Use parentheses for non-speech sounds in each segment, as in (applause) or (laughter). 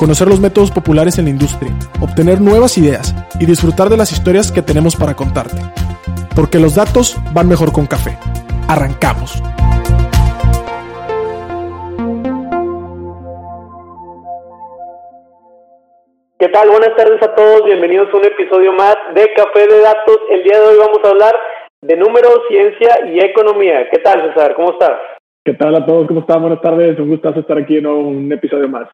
conocer los métodos populares en la industria, obtener nuevas ideas y disfrutar de las historias que tenemos para contarte. Porque los datos van mejor con café. Arrancamos. ¿Qué tal? Buenas tardes a todos. Bienvenidos a un episodio más de Café de Datos. El día de hoy vamos a hablar de números, ciencia y economía. ¿Qué tal, César? ¿Cómo estás? ¿Qué tal a todos? ¿Cómo están? Buenas tardes. Un gustazo estar aquí en un episodio más.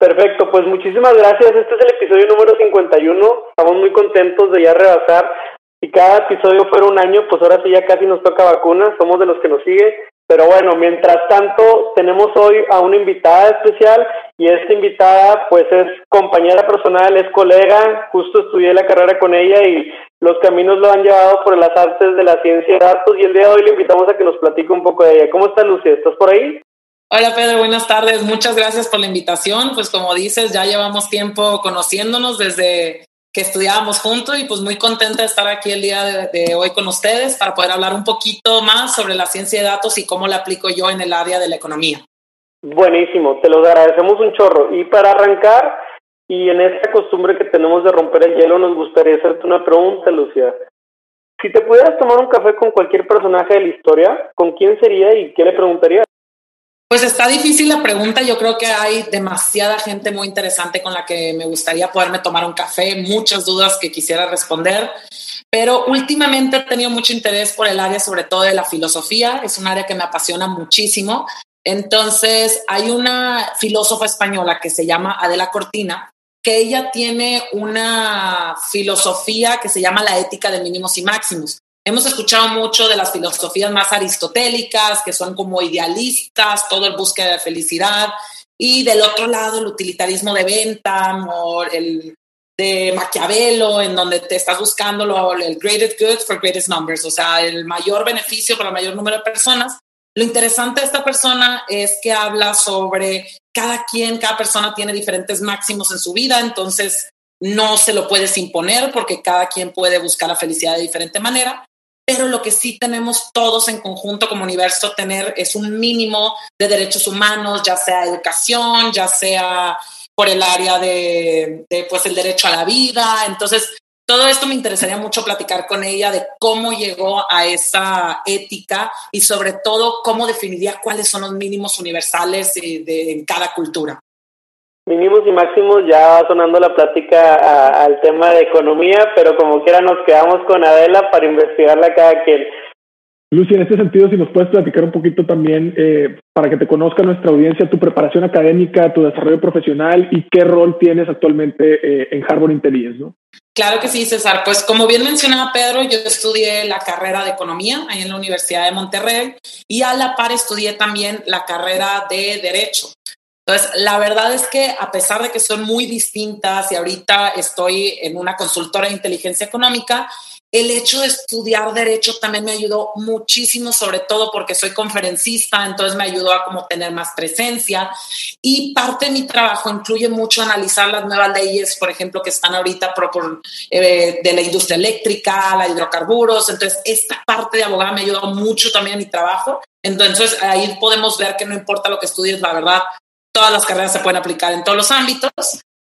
Perfecto, pues muchísimas gracias. Este es el episodio número 51. Estamos muy contentos de ya rebasar. Si cada episodio fuera un año, pues ahora sí ya casi nos toca vacuna. Somos de los que nos sigue. Pero bueno, mientras tanto, tenemos hoy a una invitada especial y esta invitada pues es compañera personal, es colega, justo estudié la carrera con ella y los caminos lo han llevado por las artes de la ciencia de datos y el día de hoy le invitamos a que nos platique un poco de ella. ¿Cómo está Lucia? ¿Estás por ahí? Hola Pedro, buenas tardes. Muchas gracias por la invitación. Pues como dices, ya llevamos tiempo conociéndonos desde que estudiábamos juntos y pues muy contenta de estar aquí el día de, hoy con ustedes para poder hablar un poquito más sobre la ciencia de datos y cómo la aplico yo en el área de la economía. Buenísimo, te lo agradecemos un chorro. Y para arrancar, y en esta costumbre que tenemos de romper el hielo, nos gustaría hacerte una pregunta, Lucia. Si te pudieras tomar un café con cualquier personaje de la historia, ¿con quién sería y qué le preguntarías? Pues está difícil la pregunta. Yo creo que hay demasiada gente muy interesante con la que me gustaría poderme tomar un café, muchas dudas que quisiera responder, pero últimamente he tenido mucho interés por el área, sobre todo de la filosofía. Es un área que me apasiona muchísimo. Entonces, hay una filósofa española que se llama Adela Cortina, que ella tiene una filosofía que se llama la ética de mínimos y máximos. Hemos escuchado mucho de las filosofías más aristotélicas, que son como idealistas, todo el búsqueda de felicidad, y del otro lado el utilitarismo de Bentham o el de Maquiavelo, en donde te estás buscando lo, el greatest good for greatest numbers, o sea, el mayor beneficio para el mayor número de personas. Lo interesante de esta persona es que habla sobre cada quien, cada persona tiene diferentes máximos en su vida, entonces no se lo puedes imponer porque cada quien puede buscar la felicidad de diferente manera pero lo que sí tenemos todos en conjunto como universo tener es un mínimo de derechos humanos, ya sea educación, ya sea por el área de, pues el derecho a la vida. Entonces, todo esto me interesaría mucho platicar con ella de cómo llegó a esa ética y sobre todo cómo definiría cuáles son los mínimos universales de, en cada cultura. Mínimos y máximos ya va sonando la plática al tema de economía, pero como quiera nos quedamos con Adela para investigarla cada quien. Lucy, en este sentido, si nos puedes platicar un poquito también eh, para que te conozca nuestra audiencia, tu preparación académica, tu desarrollo profesional y qué rol tienes actualmente eh, en Harvard Intelligence, ¿no? Claro que sí, César. Pues como bien mencionaba Pedro, yo estudié la carrera de economía ahí en la Universidad de Monterrey y a la par estudié también la carrera de derecho. Entonces, la verdad es que a pesar de que son muy distintas y ahorita estoy en una consultora de inteligencia económica, el hecho de estudiar derecho también me ayudó muchísimo, sobre todo porque soy conferencista, entonces me ayudó a como tener más presencia. Y parte de mi trabajo incluye mucho analizar las nuevas leyes, por ejemplo, que están ahorita eh, de la industria eléctrica, la hidrocarburos, entonces esta parte de abogada me ayudó mucho también en mi trabajo, entonces ahí podemos ver que no importa lo que estudies, la verdad, todas las carreras se pueden aplicar en todos los ámbitos.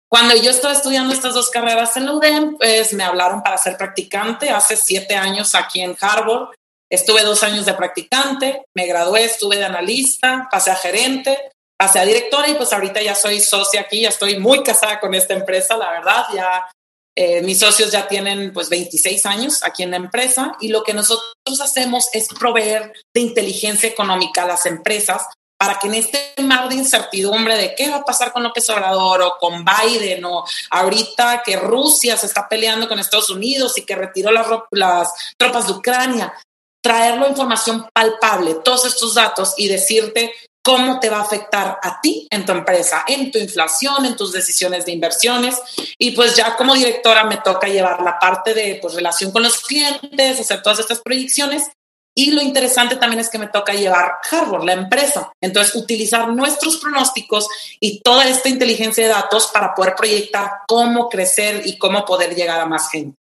Cuando yo estaba estudiando estas dos carreras en la UDEM, pues me hablaron para ser practicante hace siete años aquí en Harvard. Estuve dos años de practicante, me gradué, estuve de analista, pasé a gerente, pasé a directora y pues ahorita ya soy socia aquí, ya estoy muy casada con esta empresa, la verdad, ya eh, mis socios ya tienen pues 26 años aquí en la empresa y lo que nosotros hacemos es proveer de inteligencia económica a las empresas para que en este mar de incertidumbre de qué va a pasar con López Obrador o con Biden o ahorita que Rusia se está peleando con Estados Unidos y que retiró las, tropas de Ucrania, traerlo información palpable, todos estos datos y decirte cómo te va a afectar a ti en tu empresa, en tu inflación, en tus decisiones de inversiones. Y pues ya como directora me toca llevar la parte de pues, relación con los clientes, hacer todas estas proyecciones. Y lo interesante también es que me toca llevar Harvard, la empresa. Entonces, utilizar nuestros pronósticos y toda esta inteligencia de datos para poder proyectar cómo crecer y cómo poder llegar a más gente.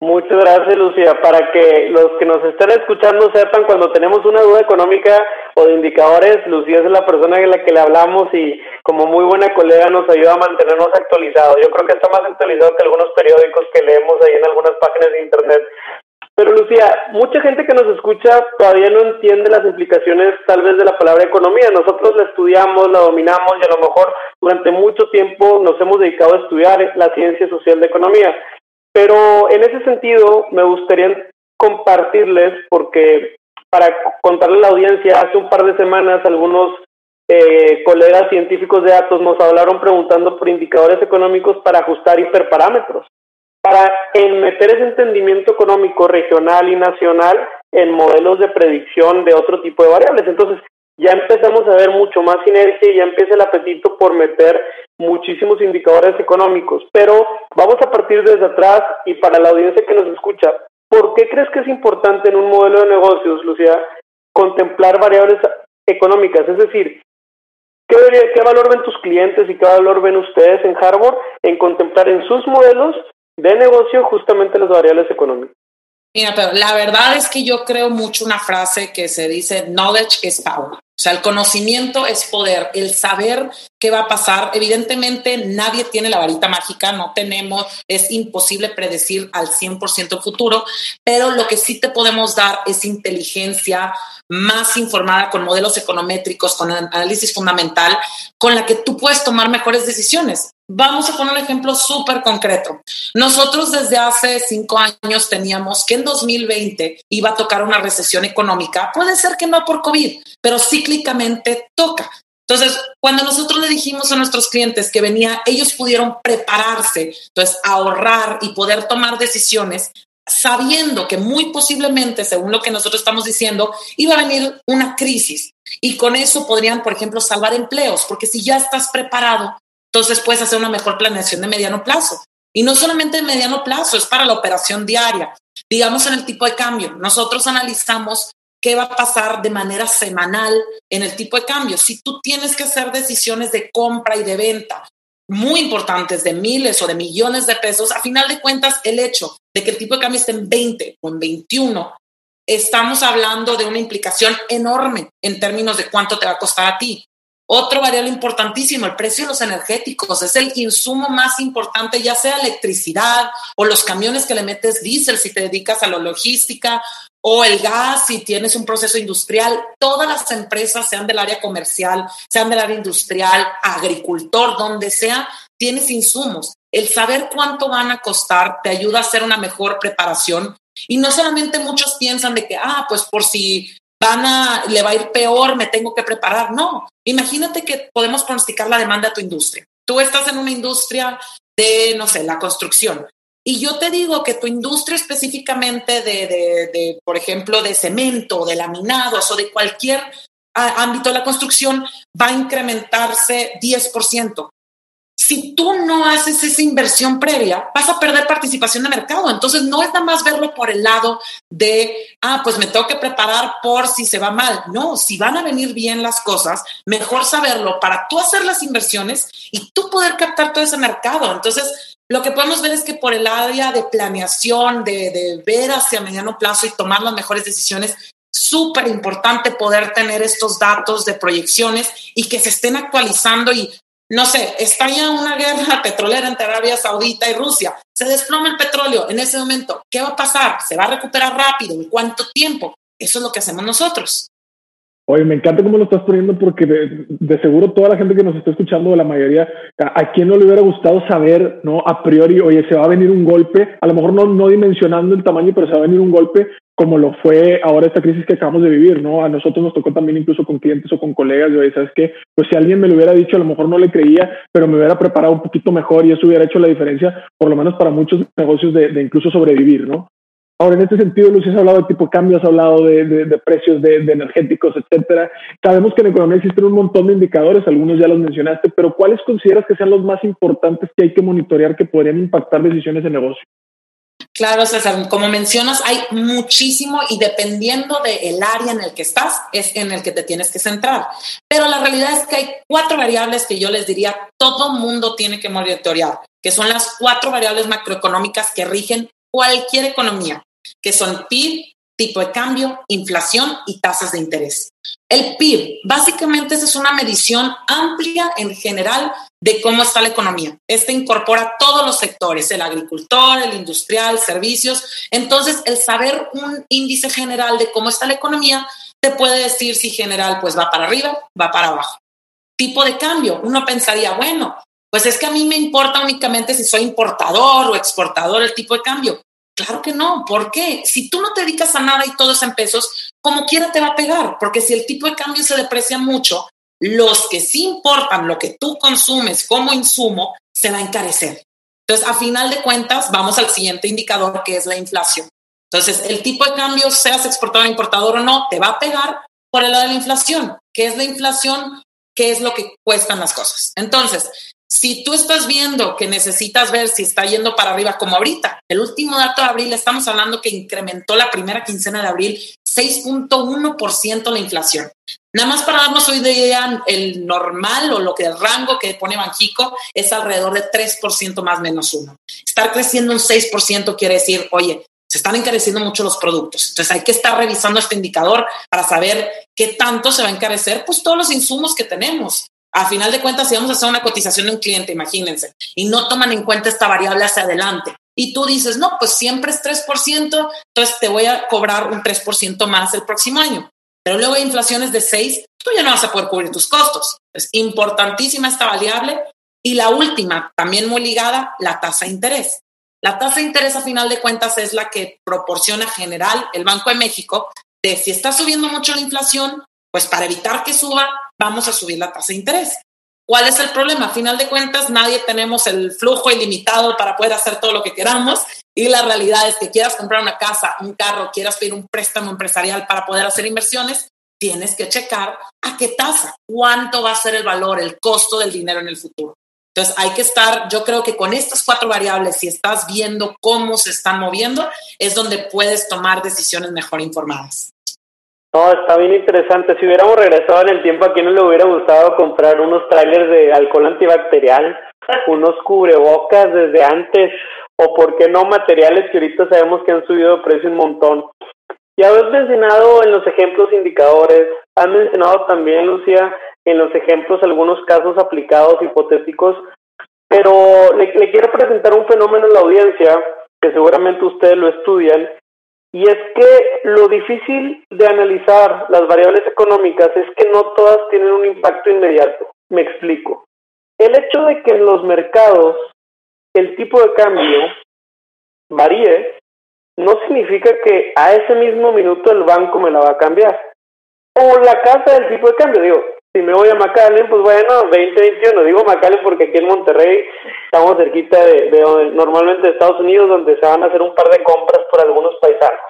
Muchas gracias, Lucía. Para que los que nos estén escuchando sepan, cuando tenemos una duda económica o de indicadores, Lucía es la persona a la que le hablamos y como muy buena colega nos ayuda a mantenernos actualizados. Yo creo que está más actualizado que algunos periódicos que leemos ahí en algunas páginas de Internet. Pero Lucía, mucha gente que nos escucha todavía no entiende las implicaciones tal vez de la palabra economía. Nosotros la estudiamos, la dominamos y a lo mejor durante mucho tiempo nos hemos dedicado a estudiar la ciencia social de economía. Pero en ese sentido me gustaría compartirles, porque para contarle a la audiencia, hace un par de semanas algunos eh, colegas científicos de datos nos hablaron preguntando por indicadores económicos para ajustar hiperparámetros, para meter ese entendimiento económico regional y nacional en modelos de predicción de otro tipo de variables. Entonces, ya empezamos a ver mucho más sinergia y ya empieza el apetito por meter muchísimos indicadores económicos. Pero vamos a partir desde atrás y para la audiencia que nos escucha, ¿por qué crees que es importante en un modelo de negocios, Lucía, contemplar variables económicas? Es decir, ¿qué, qué valor ven tus clientes y qué valor ven ustedes en Harvard en contemplar en sus modelos de negocio justamente las variables económicas? Mira, pero la verdad es que yo creo mucho una frase que se dice, knowledge is power. O sea, el conocimiento es poder, el saber qué va a pasar. Evidentemente, nadie tiene la varita mágica, no tenemos, es imposible predecir al 100% el futuro, pero lo que sí te podemos dar es inteligencia más informada con modelos econométricos, con análisis fundamental, con la que tú puedes tomar mejores decisiones. Vamos a poner un ejemplo súper concreto. Nosotros desde hace cinco años teníamos que en 2020 iba a tocar una recesión económica. Puede ser que no por COVID, pero cíclicamente toca. Entonces, cuando nosotros le dijimos a nuestros clientes que venía, ellos pudieron prepararse, entonces ahorrar y poder tomar decisiones sabiendo que muy posiblemente, según lo que nosotros estamos diciendo, iba a venir una crisis. Y con eso podrían, por ejemplo, salvar empleos, porque si ya estás preparado, entonces puedes hacer una mejor planeación de mediano plazo. Y no solamente de mediano plazo, es para la operación diaria. Digamos en el tipo de cambio. Nosotros analizamos qué va a pasar de manera semanal en el tipo de cambio. Si tú tienes que hacer decisiones de compra y de venta muy importantes de miles o de millones de pesos, a final de cuentas el hecho de que el tipo de cambio esté en 20 o en 21, estamos hablando de una implicación enorme en términos de cuánto te va a costar a ti. Otro variable importantísimo, el precio de los energéticos, es el insumo más importante, ya sea electricidad o los camiones que le metes diésel si te dedicas a la logística o el gas si tienes un proceso industrial. Todas las empresas, sean del área comercial, sean del área industrial, agricultor, donde sea, tienes insumos. El saber cuánto van a costar te ayuda a hacer una mejor preparación y no solamente muchos piensan de que, ah, pues por si van a, le va a ir peor, me tengo que preparar. No, imagínate que podemos pronosticar la demanda de tu industria. Tú estás en una industria de, no sé, la construcción. Y yo te digo que tu industria específicamente de, de, de por ejemplo, de cemento, de laminados o de cualquier ámbito de la construcción va a incrementarse 10% si tú no haces esa inversión previa, vas a perder participación de mercado. Entonces, no es nada más verlo por el lado de, ah, pues me tengo que preparar por si se va mal. No, si van a venir bien las cosas, mejor saberlo para tú hacer las inversiones y tú poder captar todo ese mercado. Entonces, lo que podemos ver es que por el área de planeación, de, de ver hacia mediano plazo y tomar las mejores decisiones, súper importante poder tener estos datos de proyecciones y que se estén actualizando y no sé, estalla una guerra (laughs) petrolera entre Arabia Saudita y Rusia, se desploma el petróleo en ese momento, ¿qué va a pasar? ¿Se va a recuperar rápido? ¿En cuánto tiempo? Eso es lo que hacemos nosotros. Oye, me encanta cómo lo estás poniendo porque de, seguro toda la gente que nos está escuchando, la mayoría, a, quien no le hubiera gustado saber, ¿no? A priori, oye, se va a venir un golpe, a lo mejor no, no dimensionando el tamaño, pero se va a venir un golpe como lo fue ahora esta crisis que acabamos de vivir, ¿no? A nosotros nos tocó también incluso con clientes o con colegas, de, ¿sabes qué? Pues si alguien me lo hubiera dicho, a lo mejor no le creía, pero me hubiera preparado un poquito mejor y eso hubiera hecho la diferencia, por lo menos para muchos negocios de, de incluso sobrevivir, ¿no? Ahora, en este sentido, Luis, has hablado de tipo de cambio, has hablado de, precios de, energéticos, etcétera. Sabemos que en economía existen un montón de indicadores, algunos ya los mencionaste, pero ¿cuáles consideras que sean los más importantes que hay que monitorear que podrían impactar decisiones de negocio? Claro, César, como mencionas, hay muchísimo y dependiendo del área en el que estás, es en el que te tienes que centrar. Pero la realidad es que hay cuatro variables que yo les diría todo mundo tiene que monitorear, que son las cuatro variables macroeconómicas que rigen cualquier economía que son PIB, tipo de cambio, inflación y tasas de interés. El PIB, básicamente, es una medición amplia en general de cómo está la economía. Este incorpora todos los sectores, el agricultor, el industrial, servicios. Entonces, el saber un índice general de cómo está la economía te puede decir si general pues va para arriba, va para abajo. Tipo de cambio, uno pensaría, bueno, pues es que a mí me importa únicamente si soy importador o exportador el tipo de cambio. Claro que no. ¿Por qué? Si tú no te dedicas a nada y todo es en pesos, como quiera te va a pegar, porque si el tipo de cambio se deprecia mucho, los que sí importan lo que tú consumes como insumo se va a encarecer. Entonces, a final de cuentas, vamos al siguiente indicador que es la inflación. Entonces, el tipo de cambio, seas exportador, importador o no, te va a pegar por el lado de la inflación. ¿Qué es la inflación? ¿Qué es lo que cuestan las cosas? Entonces, si tú estás viendo que necesitas ver si está yendo para arriba, como ahorita, el último dato de abril, estamos hablando que incrementó la primera quincena de abril 6.1% la inflación. Nada más para darnos una idea, el normal o lo que el rango que pone Banjico es alrededor de 3% más menos uno. Estar creciendo un 6% quiere decir, oye, se están encareciendo mucho los productos. Entonces hay que estar revisando este indicador para saber qué tanto se va a encarecer, pues todos los insumos que tenemos a final de cuentas, si vamos a hacer una cotización de un cliente, imagínense, y no toman en cuenta esta variable hacia adelante, y tú dices, no, pues siempre es 3%, entonces te voy a cobrar un 3% más el próximo año. Pero luego hay inflaciones de 6, tú ya no vas a poder cubrir tus costos. Es importantísima esta variable. Y la última, también muy ligada, la tasa de interés. La tasa de interés, a final de cuentas, es la que proporciona general el Banco de México de si está subiendo mucho la inflación, pues para evitar que suba, vamos a subir la tasa de interés. ¿Cuál es el problema? A final de cuentas, nadie tenemos el flujo ilimitado para poder hacer todo lo que queramos y la realidad es que quieras comprar una casa, un carro, quieras pedir un préstamo empresarial para poder hacer inversiones, tienes que checar a qué tasa, cuánto va a ser el valor, el costo del dinero en el futuro. Entonces hay que estar, yo creo que con estas cuatro variables, si estás viendo cómo se están moviendo, es donde puedes tomar decisiones mejor informadas. No, está bien interesante. Si hubiéramos regresado en el tiempo, ¿a quién no le hubiera gustado comprar unos trailers de alcohol antibacterial, (laughs) unos cubrebocas desde antes, o por qué no materiales que ahorita sabemos que han subido de precio un montón? Ya has mencionado en los ejemplos indicadores, has mencionado también, Lucía, en los ejemplos algunos casos aplicados hipotéticos, pero le, le quiero presentar un fenómeno en la audiencia que seguramente ustedes lo estudian y es que lo difícil de analizar las variables económicas es que no todas tienen un impacto inmediato. Me explico. El hecho de que en los mercados el tipo de cambio varíe no significa que a ese mismo minuto el banco me la va a cambiar. O la casa del tipo de cambio. Digo, si me voy a McAllen, pues bueno, 2021. Digo McAllen porque aquí en Monterrey estamos cerquita de, de, normalmente de Estados Unidos, donde se van a hacer un par de compras por algunos paisanos.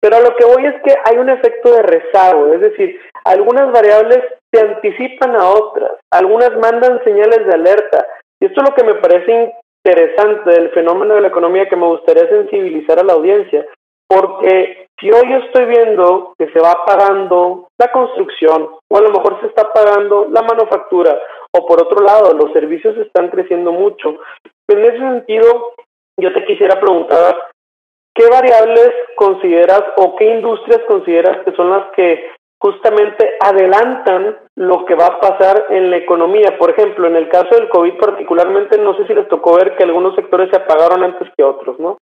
Pero a lo que voy es que hay un efecto de rezago, es decir, algunas variables se anticipan a otras, algunas mandan señales de alerta. Y esto es lo que me parece interesante del fenómeno de la economía que me gustaría sensibilizar a la audiencia, porque si hoy yo estoy viendo que se va pagando la construcción, o a lo mejor se está pagando la manufactura, o por otro lado, los servicios están creciendo mucho, en ese sentido, yo te quisiera preguntar, ¿qué variables consideras o qué industrias consideras que son las que justamente adelantan lo que va a pasar en la economía? Por ejemplo, en el caso del COVID particularmente, no sé si les tocó ver que algunos sectores se apagaron antes que otros, ¿no?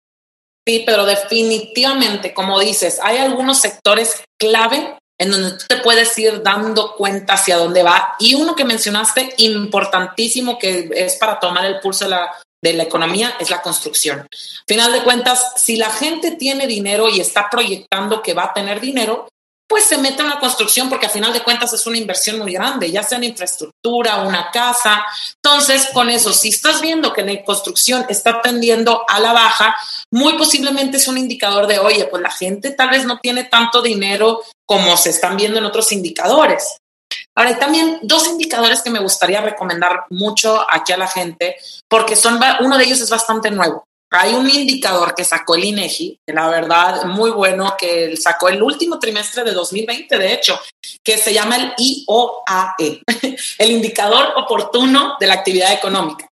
Sí, pero definitivamente, como dices, hay algunos sectores clave en donde tú te puedes ir dando cuenta hacia dónde va. Y uno que mencionaste, importantísimo, que es para tomar el pulso de la, de la economía, es la construcción. Final de cuentas, si la gente tiene dinero y está proyectando que va a tener dinero, pues se mete en la construcción porque a final de cuentas es una inversión muy grande, ya sea en infraestructura, una casa. Entonces, con eso, si estás viendo que la construcción está tendiendo a la baja, muy posiblemente es un indicador de, oye, pues la gente tal vez no tiene tanto dinero como se están viendo en otros indicadores. Ahora, hay también dos indicadores que me gustaría recomendar mucho aquí a la gente, porque son, uno de ellos es bastante nuevo. Hay un indicador que sacó el INEGI, que la verdad muy bueno, que sacó el último trimestre de 2020, de hecho, que se llama el IOAE, (laughs) el indicador oportuno de la actividad económica.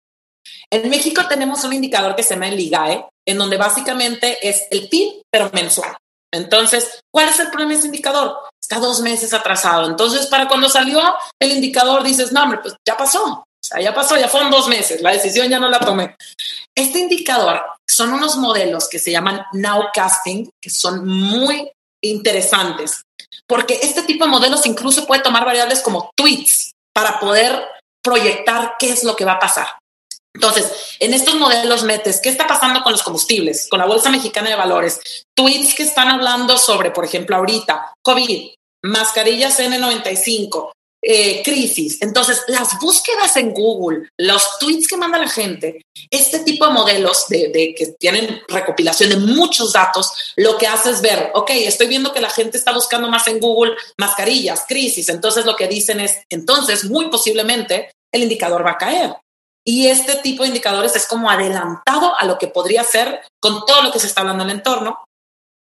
En México tenemos un indicador que se llama el IGAE, en donde básicamente es el PIB, pero mensual. Entonces, ¿cuál es el problema de ese indicador? Está dos meses atrasado. Entonces, para cuando salió el indicador, dices, no, hombre, pues ya pasó. O sea, ya pasó, ya fueron dos meses, la decisión ya no la tomé. Este indicador son unos modelos que se llaman nowcasting, que son muy interesantes, porque este tipo de modelos incluso puede tomar variables como tweets para poder proyectar qué es lo que va a pasar. Entonces, en estos modelos metes qué está pasando con los combustibles, con la Bolsa Mexicana de Valores, tweets que están hablando sobre, por ejemplo, ahorita, COVID, mascarillas N95, eh, crisis. Entonces, las búsquedas en Google, los tweets que manda la gente, este tipo de modelos de, que tienen recopilación de muchos datos, lo que hace es ver, ok, estoy viendo que la gente está buscando más en Google mascarillas, crisis. Entonces, lo que dicen es, entonces, muy posiblemente el indicador va a caer. Y este tipo de indicadores es como adelantado a lo que podría ser con todo lo que se está hablando en el entorno.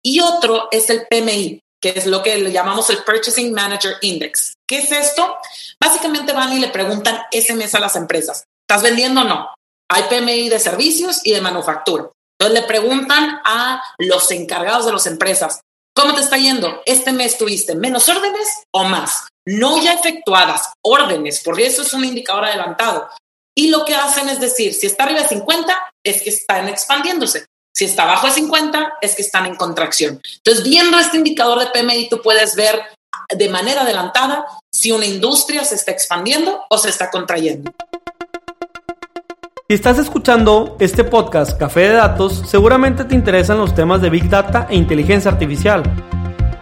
Y otro es el PMI, que es lo que le llamamos el Purchasing Manager Index. ¿Qué es esto? Básicamente van y le preguntan ese mes a las empresas, ¿estás vendiendo o no? Hay PMI de servicios y de manufactura. Entonces le preguntan a los encargados de las empresas, ¿cómo te está yendo? Este mes tuviste menos órdenes o más, no ya efectuadas, órdenes, porque eso es un indicador adelantado. Y lo que hacen es decir, si está arriba de 50, es que están expandiéndose. Si está abajo de 50, es que están en contracción. Entonces, viendo este indicador de PMI, tú puedes ver de manera adelantada si una industria se está expandiendo o se está contrayendo. Si estás escuchando este podcast Café de Datos, seguramente te interesan los temas de Big Data e inteligencia artificial.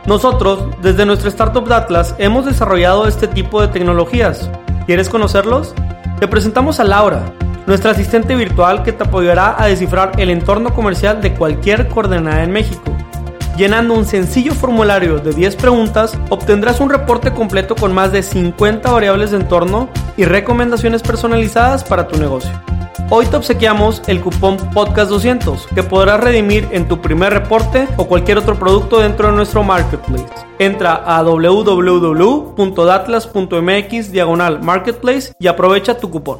Nosotros, desde nuestro startup Datlas, hemos desarrollado este tipo de tecnologías. ¿Quieres conocerlos? Te presentamos a Laura, nuestra asistente virtual que te apoyará a descifrar el entorno comercial de cualquier coordenada en México. Llenando un sencillo formulario de 10 preguntas, obtendrás un reporte completo con más de 50 variables de entorno y recomendaciones personalizadas para tu negocio. Hoy te obsequiamos el cupón Podcast200 que podrás redimir en tu primer reporte o cualquier otro producto dentro de nuestro marketplace. Entra a www.datlas.mx diagonal marketplace y aprovecha tu cupón.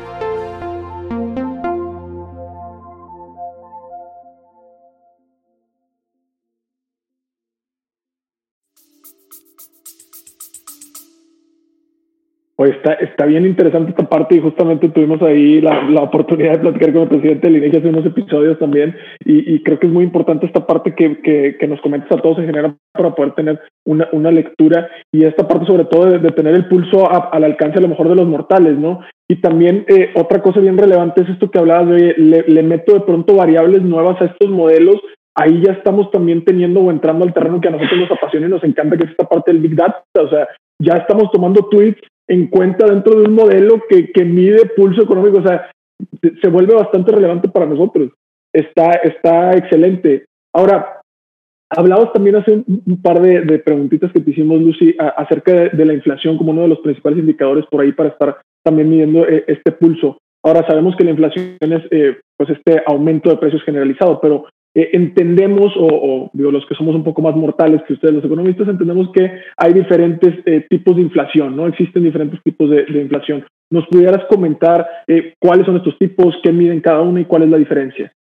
está, está bien interesante esta parte y justamente tuvimos ahí la, la oportunidad de platicar con el presidente del INEGI hace unos episodios también y, y, creo que es muy importante esta parte que, que, que, nos comentas a todos en general para poder tener una, una lectura y esta parte sobre todo de, de tener el pulso a, al alcance a lo mejor de los mortales, ¿no? Y también eh, otra cosa bien relevante es esto que hablabas de, le, le meto de pronto variables nuevas a estos modelos ahí ya estamos también teniendo o entrando al terreno que a nosotros nos apasiona y nos encanta, que es esta parte del Big Data. O sea, ya estamos tomando tweets en cuenta dentro de un modelo que, que mide pulso económico, o sea, se, vuelve bastante relevante para nosotros. Está, está excelente. Ahora, hablabas también hace un, par de, preguntitas que te hicimos, Lucy, acerca de, de, la inflación como uno de los principales indicadores por ahí para estar también midiendo eh, este pulso. Ahora sabemos que la inflación es eh, pues este aumento de precios generalizado, pero eh, entendemos, o, digo, los que somos un poco más mortales que ustedes, los economistas, entendemos que hay diferentes tipos de inflación, ¿no? Existen diferentes tipos de, de inflación. ¿Nos pudieras comentar cuáles son estos tipos, qué miden cada uno y cuál es la diferencia?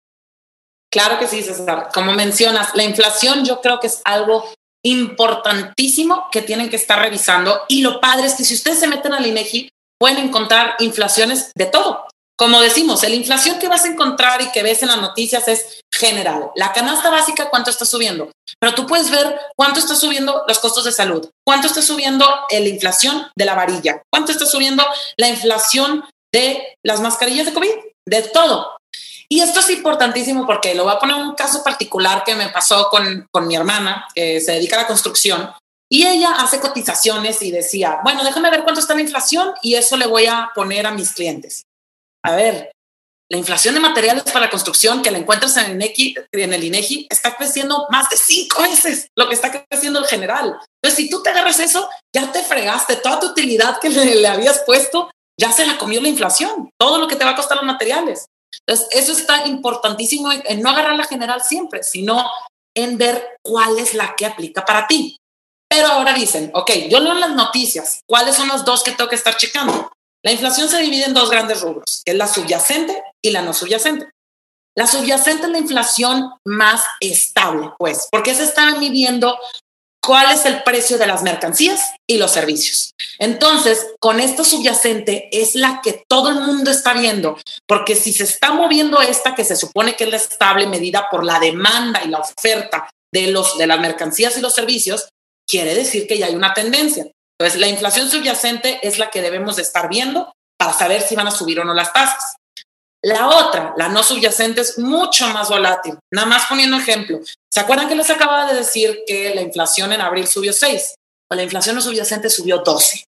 Claro que sí, César. Como mencionas, la inflación yo creo que es algo importantísimo que tienen que estar revisando y lo padre es que si ustedes se meten al INEGI pueden encontrar inflaciones de todo. Como decimos, la inflación que vas a encontrar y que ves en las noticias es general. La canasta básica, ¿cuánto está subiendo? Pero tú puedes ver cuánto está subiendo los costos de salud, cuánto está subiendo la inflación de la varilla, cuánto está subiendo la inflación de las mascarillas de COVID, de todo. Y esto es importantísimo porque lo voy a poner un caso particular que me pasó con, con mi hermana, que se dedica a la construcción, y ella hace cotizaciones y decía, bueno, déjame ver cuánto está la inflación y eso le voy a poner a mis clientes. A ver, la inflación de materiales para la construcción que la encuentras en el, INEGI, en el INEGI está creciendo más de cinco veces lo que está creciendo el general. Entonces, si tú te agarras eso, ya te fregaste toda tu utilidad que le, habías puesto, ya se la comió la inflación, todo lo que te va a costar los materiales. Entonces, eso está importantísimo en, no agarrar la general siempre, sino en ver cuál es la que aplica para ti. Pero ahora dicen, ok, yo leo las noticias, ¿cuáles son los dos que tengo que estar checando? La inflación se divide en dos grandes rubros, que es la subyacente y la no subyacente. La subyacente es la inflación más estable, pues, porque se está midiendo cuál es el precio de las mercancías y los servicios. Entonces, con esta subyacente es la que todo el mundo está viendo, porque si se está moviendo esta que se supone que es la estable medida por la demanda y la oferta de, los, de las mercancías y los servicios, quiere decir que ya hay una tendencia. Entonces, la inflación subyacente es la que debemos de estar viendo para saber si van a subir o no las tasas. La otra, la no subyacente, es mucho más volátil. Nada más poniendo ejemplo. ¿Se acuerdan que les acababa de decir que la inflación en abril subió 6? O la inflación no subyacente subió 12.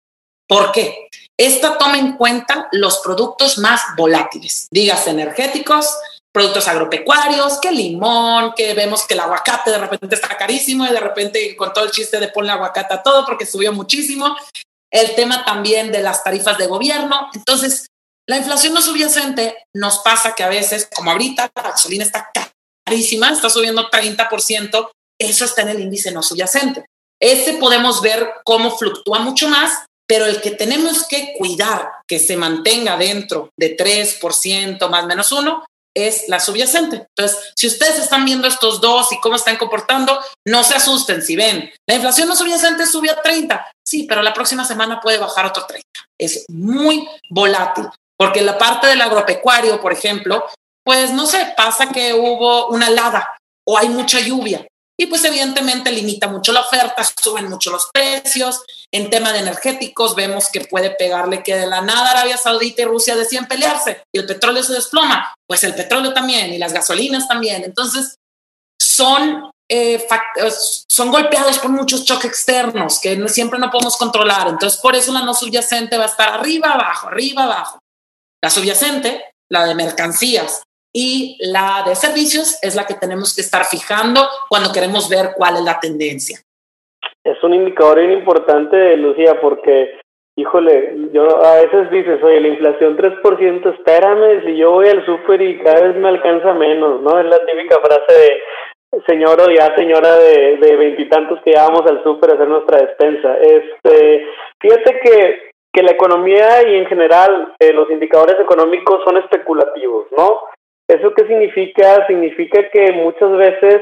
¿Por qué? Esta toma en cuenta los productos más volátiles, digas energéticos, productos agropecuarios, que limón, que vemos que el aguacate de repente está carísimo y de repente con todo el chiste de ponle aguacate a todo porque subió muchísimo. El tema también de las tarifas de gobierno. Entonces, la inflación no subyacente nos pasa que a veces, como ahorita la gasolina está carísima, está subiendo 30%, eso está en el índice no subyacente. Ese podemos ver cómo fluctúa mucho más, pero el que tenemos que cuidar que se mantenga dentro de 3%, más menos uno, es la subyacente. Entonces, si ustedes están viendo estos dos y cómo están comportando, no se asusten si ven. La inflación no subyacente subió a 30. Sí, pero la próxima semana puede bajar otro 30. Es muy volátil. Porque la parte del agropecuario, por ejemplo, pues no sé, pasa que hubo una helada o hay mucha lluvia y pues evidentemente limita mucho la oferta, suben mucho los precios. En tema de energéticos vemos que puede pegarle que de la nada Arabia Saudita y Rusia decían pelearse y el petróleo se desploma, pues el petróleo también y las gasolinas también. Entonces son, eh, son golpeados por muchos choques externos que siempre no podemos controlar. Entonces por eso la no subyacente va a estar arriba, abajo, arriba, abajo. La subyacente, la de mercancías y la de servicios es la que tenemos que estar fijando cuando queremos ver cuál es la tendencia. Es un indicador bien importante, Lucía, porque, híjole, yo a veces dices, oye, la inflación 3%, espérame, si yo voy al súper y cada vez me alcanza menos, ¿no? Es la típica frase de señor o ya señora de veintitantos que llevamos al súper a hacer nuestra despensa. Este, fíjate que que la economía y en general eh, los indicadores económicos son especulativos, ¿no? ¿Eso qué significa? Significa que muchas veces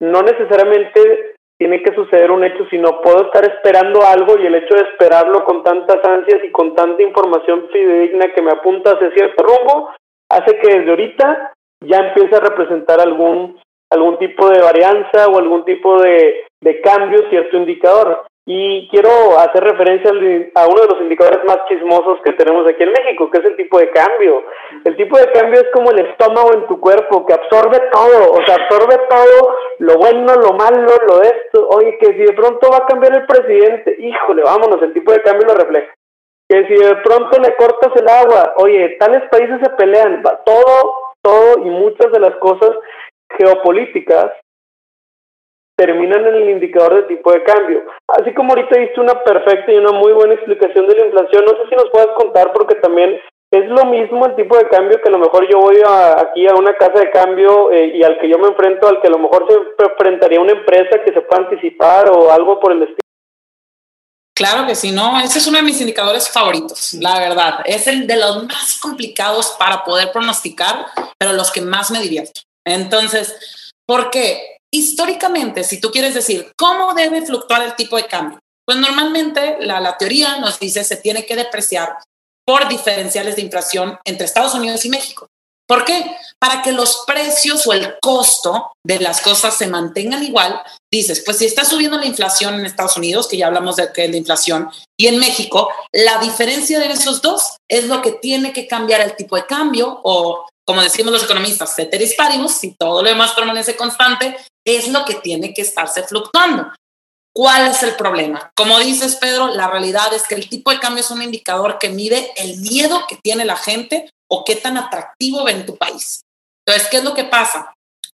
no necesariamente tiene que suceder un hecho, sino puedo estar esperando algo y el hecho de esperarlo con tantas ansias y con tanta información fidedigna que me apunta hacia cierto rumbo, hace que desde ahorita ya empiece a representar algún, algún tipo de varianza o algún tipo de, de cambio cierto indicador. Y quiero hacer referencia a uno de los indicadores más chismosos que tenemos aquí en México, que es el tipo de cambio. El tipo de cambio es como el estómago en tu cuerpo, que absorbe todo, o sea, absorbe todo, lo bueno, lo malo, lo esto. Oye, que si de pronto va a cambiar el presidente, híjole, vámonos, el tipo de cambio lo refleja. Que si de pronto le cortas el agua, oye, tales países se pelean, todo, todo y muchas de las cosas geopolíticas terminan en el indicador de tipo de cambio. Así como ahorita diste una perfecta y una muy buena explicación de la inflación, no sé si nos puedas contar porque también es lo mismo el tipo de cambio que a lo mejor yo voy aquí a una casa de cambio eh, y al que yo me enfrento, al que a lo mejor se enfrentaría una empresa que se pueda anticipar o algo por el estilo. Claro que sí, no, ese es uno de mis indicadores favoritos, la verdad. Es el de los más complicados para poder pronosticar, pero los que más me divierto. Entonces, ¿por qué? Históricamente, si tú quieres decir cómo debe fluctuar el tipo de cambio, pues normalmente la, la teoría nos dice se tiene que depreciar por diferenciales de inflación entre Estados Unidos y México. ¿Por qué? Para que los precios o el costo de las cosas se mantengan igual. Dices, pues si está subiendo la inflación en Estados Unidos, que ya hablamos de que la inflación, y en México, la diferencia de esos dos es lo que tiene que cambiar el tipo de cambio o, como decimos los economistas, ceteris paribus, si todo lo demás permanece constante, es lo que tiene que estarse fluctuando. ¿Cuál es el problema? Como dices, Pedro, la realidad es que el tipo de cambio es un indicador que mide el miedo que tiene la gente o qué tan atractivo ven tu país. Entonces, ¿qué es lo que pasa?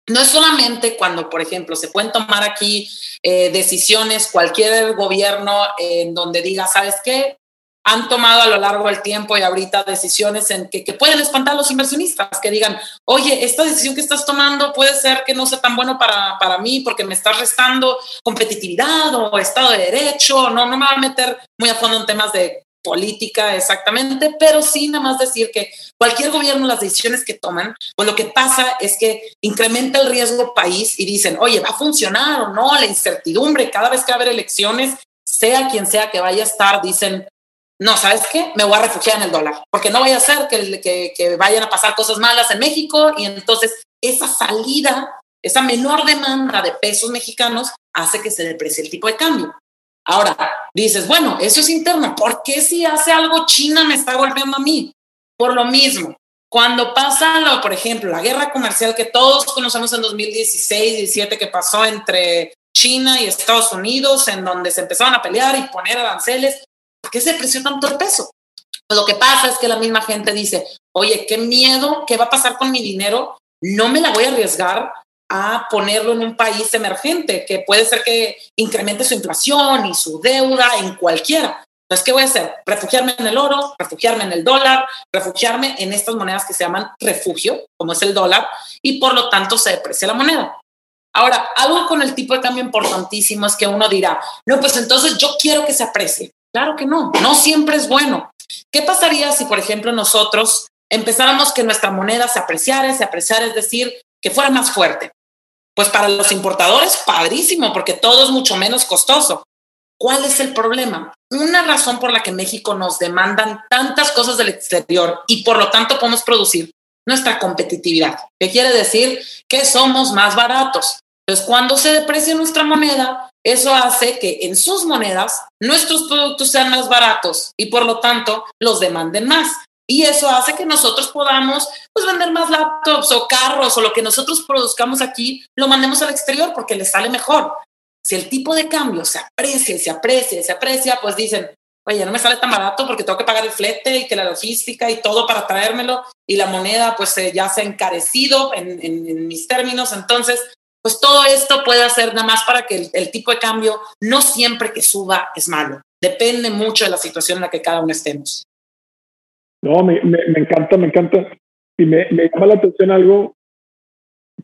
No es solamente cuando, por ejemplo, se pueden tomar aquí eh, decisiones, cualquier gobierno en donde diga, ¿sabes qué? Han tomado a lo largo del tiempo y ahorita decisiones en que, que, pueden espantar a los inversionistas, que digan, oye, esta decisión que estás tomando puede ser que no sea tan bueno para, para mí porque me estás restando competitividad o Estado de Derecho, no, no me va a meter muy a fondo en temas de política exactamente, pero sí nada más decir que cualquier gobierno, las decisiones que toman, pues lo que pasa es que incrementa el riesgo país y dicen, oye, ¿va a funcionar o no? La incertidumbre, cada vez que va a haber elecciones, sea quien sea que vaya a estar, dicen, no, ¿sabes qué? Me voy a refugiar en el dólar, porque no vaya a ser que, vayan a pasar cosas malas en México y entonces esa salida, esa menor demanda de pesos mexicanos hace que se deprecie el tipo de cambio. Ahora, dices, bueno, eso es interno, ¿por qué si hace algo China me está golpeando a mí? Por lo mismo, cuando pasa, lo, por ejemplo, la guerra comercial que todos conocemos en 2016-17 que pasó entre China y Estados Unidos, en donde se empezaron a pelear y poner aranceles, ¿por qué se depreció tanto el peso? Pues lo que pasa es que la misma gente dice, oye, qué miedo, ¿qué va a pasar con mi dinero? No me la voy a arriesgar a ponerlo en un país emergente, que puede ser que incremente su inflación y su deuda en cualquiera. Entonces, ¿qué voy a hacer? Refugiarme en el oro, refugiarme en el dólar, refugiarme en estas monedas que se llaman refugio, como es el dólar, y por lo tanto se deprecia la moneda. Ahora, algo con el tipo de cambio importantísimo es que uno dirá, no, pues entonces yo quiero que se aprecie. Claro que no, no siempre es bueno. ¿Qué pasaría si, por ejemplo, nosotros empezáramos que nuestra moneda se apreciara, se apreciara, es decir, que fuera más fuerte? Pues para los importadores, padrísimo, porque todo es mucho menos costoso. ¿Cuál es el problema? Una razón por la que México nos demandan tantas cosas del exterior y por lo tanto podemos producir nuestra competitividad. ¿Qué quiere decir? Que somos más baratos. Entonces, cuando se deprecia nuestra moneda, eso hace que en sus monedas nuestros productos sean más baratos y por lo tanto los demanden más. Y eso hace que nosotros podamos pues, vender más laptops o carros o lo que nosotros produzcamos aquí, lo mandemos al exterior porque les sale mejor. Si el tipo de cambio se aprecia se aprecia se aprecia, pues dicen, oye, no me sale tan barato porque tengo que pagar el flete y que la logística y todo para traérmelo y la moneda pues ya se ha encarecido en, en mis términos. Entonces, pues todo esto puede hacer nada más para que el, tipo de cambio no siempre que suba es malo. Depende mucho de la situación en la que cada uno estemos. No, me, me, encanta, me encanta. Y me, llama la atención algo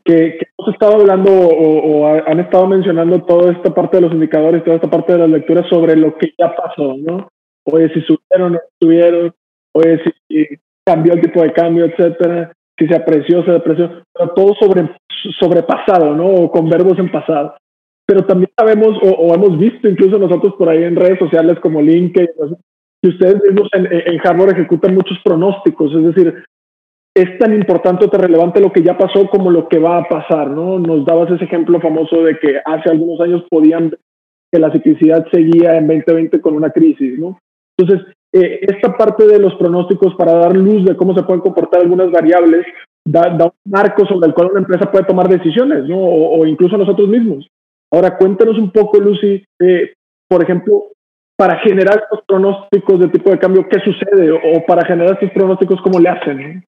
que, que hemos estado hablando o, han estado mencionando toda esta parte de los indicadores, toda esta parte de las lecturas sobre lo que ya pasó, ¿no? Oye, si subieron o no subieron, oye, si cambió el tipo de cambio, etcétera si se apreció, se depreció, pero todo sobre, sobrepasado, ¿no? O con verbos en pasado. Pero también sabemos o, hemos visto incluso nosotros por ahí en redes sociales como LinkedIn, que ustedes mismos en, en Harvard ejecutan muchos pronósticos, es decir, es tan importante o tan relevante lo que ya pasó como lo que va a pasar, ¿no? Nos dabas ese ejemplo famoso de que hace algunos años podían que la ciclicidad seguía en 2020 con una crisis, ¿no? Entonces, eh, esta parte de los pronósticos para dar luz de cómo se pueden comportar algunas variables da, un marco sobre el cual una empresa puede tomar decisiones, ¿no? O, incluso nosotros mismos. Ahora, cuéntanos un poco, Lucy, eh, por ejemplo, para generar estos pronósticos de tipo de cambio, ¿qué sucede? O, para generar estos pronósticos, ¿cómo le hacen?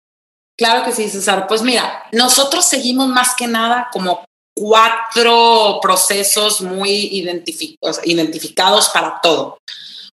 Claro que sí, César. Pues mira, nosotros seguimos más que nada como cuatro procesos muy identificados para todo.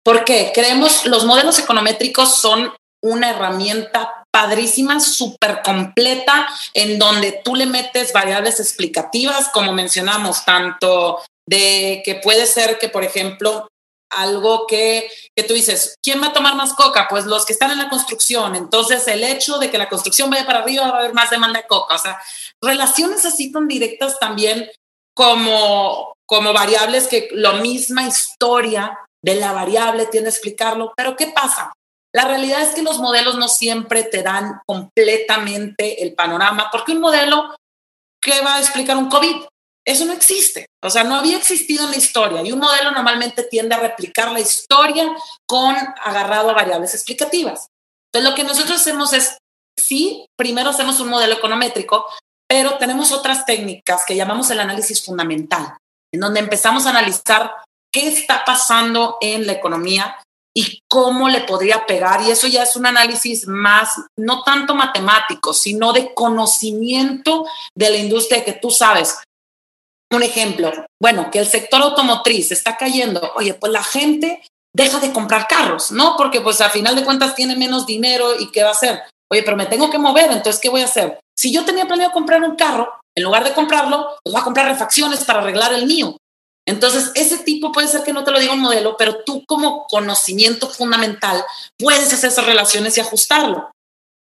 ¿Por qué? Creemos los modelos econométricos son una herramienta padrísima, súper completa, en donde tú le metes variables explicativas, como mencionamos, tanto de que puede ser que, por ejemplo, algo que, que, tú dices, ¿quién va a tomar más coca? Pues los que están en la construcción. Entonces, el hecho de que la construcción vaya para arriba va a haber más demanda de coca. O sea, relaciones así tan directas también como, como variables que la misma historia de la variable tiene que explicarlo. Pero ¿qué pasa? La realidad es que los modelos no siempre te dan completamente el panorama, porque un modelo que va a explicar un COVID, eso no existe. O sea, no había existido en la historia y un modelo normalmente tiende a replicar la historia con agarrado a variables explicativas. Entonces, lo que nosotros hacemos es, sí, primero hacemos un modelo econométrico, pero tenemos otras técnicas que llamamos el análisis fundamental, en donde empezamos a analizar qué está pasando en la economía y cómo le podría pegar. Y eso ya es un análisis más, no tanto matemático, sino de conocimiento de la industria que tú sabes. Un ejemplo, bueno, que el sector automotriz está cayendo. Oye, pues la gente deja de comprar carros, ¿no? Porque pues a final de cuentas tiene menos dinero y ¿qué va a hacer? Oye, pero me tengo que mover, entonces ¿qué voy a hacer? Si yo tenía planeado comprar un carro, en lugar de comprarlo, pues voy a comprar refacciones para arreglar el mío. Entonces, ese tipo puede ser que no te lo diga un modelo, pero tú como conocimiento fundamental puedes hacer esas relaciones y ajustarlo.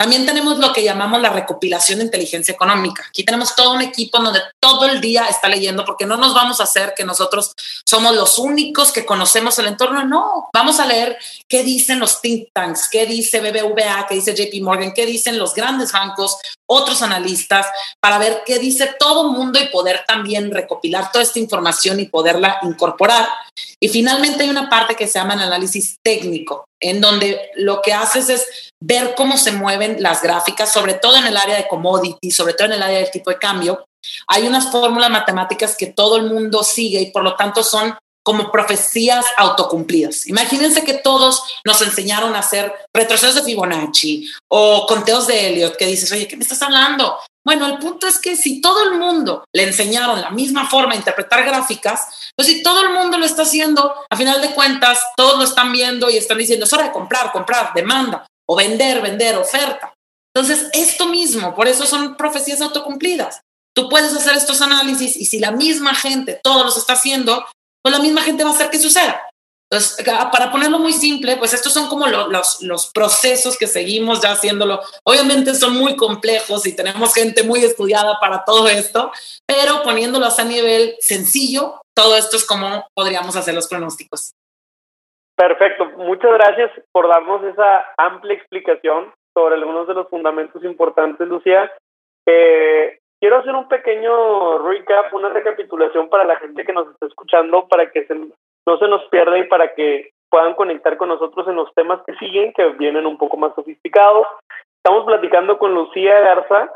También tenemos lo que llamamos la recopilación de inteligencia económica. Aquí tenemos todo un equipo donde todo el día está leyendo, porque no nos vamos a hacer que nosotros somos los únicos que conocemos el entorno. No, vamos a leer qué dicen los think tanks, qué dice BBVA, qué dice JP Morgan, qué dicen los grandes bancos, otros analistas, para ver qué dice todo el mundo y poder también recopilar toda esta información y poderla incorporar. Y finalmente hay una parte que se llama el análisis técnico, en donde lo que haces es ver cómo se mueven las gráficas, sobre todo en el área de commodity, sobre todo en el área del tipo de cambio. Hay unas fórmulas matemáticas que todo el mundo sigue y por lo tanto son como profecías autocumplidas. Imagínense que todos nos enseñaron a hacer retrocesos de Fibonacci o conteos de Elliot, que dices, oye, ¿qué me estás hablando? Bueno, el punto es que si todo el mundo le enseñaron la misma forma de interpretar gráficas, pues si todo el mundo lo está haciendo, a final de cuentas, todos lo están viendo y están diciendo, es hora de comprar, comprar, demanda o vender, vender, oferta. Entonces, esto mismo, por eso son profecías autocumplidas. Tú puedes hacer estos análisis y si la misma gente, todos los está haciendo, pues la misma gente va a hacer que suceda. Entonces, para ponerlo muy simple, pues estos son como los, los procesos que seguimos ya haciéndolo. Obviamente son muy complejos y tenemos gente muy estudiada para todo esto, pero poniéndolos a nivel sencillo, todo esto es como podríamos hacer los pronósticos. Perfecto, muchas gracias por darnos esa amplia explicación sobre algunos de los fundamentos importantes, Lucía. Eh, quiero hacer un pequeño recap, una recapitulación para la gente que nos está escuchando, para que no se nos pierda y para que puedan conectar con nosotros en los temas que siguen, que vienen un poco más sofisticados. Estamos platicando con Lucía Garza,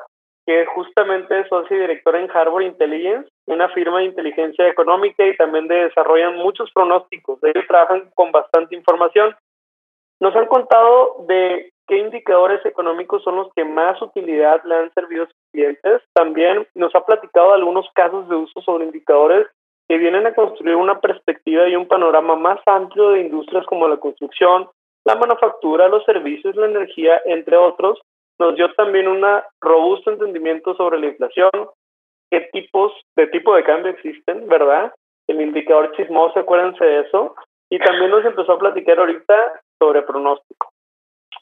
que justamente es socia y directora en Harbor Intelligence, una firma de inteligencia económica y también de desarrollan muchos pronósticos. Ellos trabajan con bastante información. Nos han contado de qué indicadores económicos son los que más utilidad le han servido a sus clientes. También nos ha platicado algunos casos de uso sobre indicadores que vienen a construir una perspectiva y un panorama más amplio de industrias como la construcción, la manufactura, los servicios, la energía, entre otros, nos dio también un robusto entendimiento sobre la inflación, qué tipos de tipo de cambio existen, ¿verdad? El indicador chismoso, acuérdense de eso. Y también nos empezó a platicar ahorita sobre pronóstico.